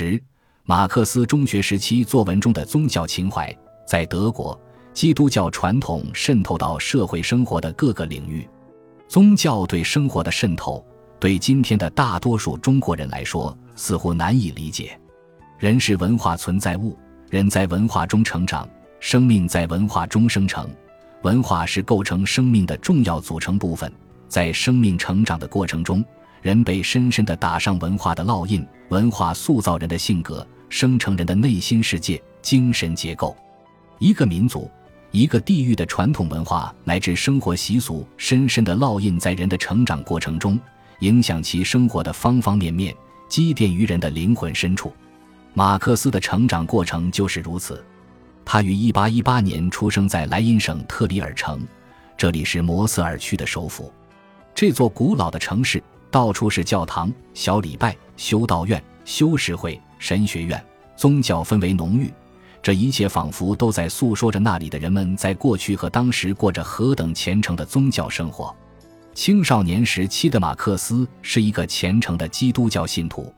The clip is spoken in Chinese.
十，马克思中学时期作文中的宗教情怀，在德国，基督教传统渗透到社会生活的各个领域。宗教对生活的渗透，对今天的大多数中国人来说，似乎难以理解。人是文化存在物，人在文化中成长，生命在文化中生成，文化是构成生命的重要组成部分。在生命成长的过程中，人被深深地打上文化的烙印，文化塑造人的性格，生成人的内心世界、精神结构。一个民族、一个地域的传统文化乃至生活习俗，深深地烙印在人的成长过程中，影响其生活的方方面面，积淀于人的灵魂深处。马克思的成长过程就是如此。他于1818年出生在莱茵省特里尔城，这里是摩斯尔区的首府。这座古老的城市。到处是教堂、小礼拜、修道院、修士会、神学院，宗教氛围浓郁。这一切仿佛都在诉说着那里的人们在过去和当时过着何等虔诚的宗教生活。青少年时期的马克思是一个虔诚的基督教信徒，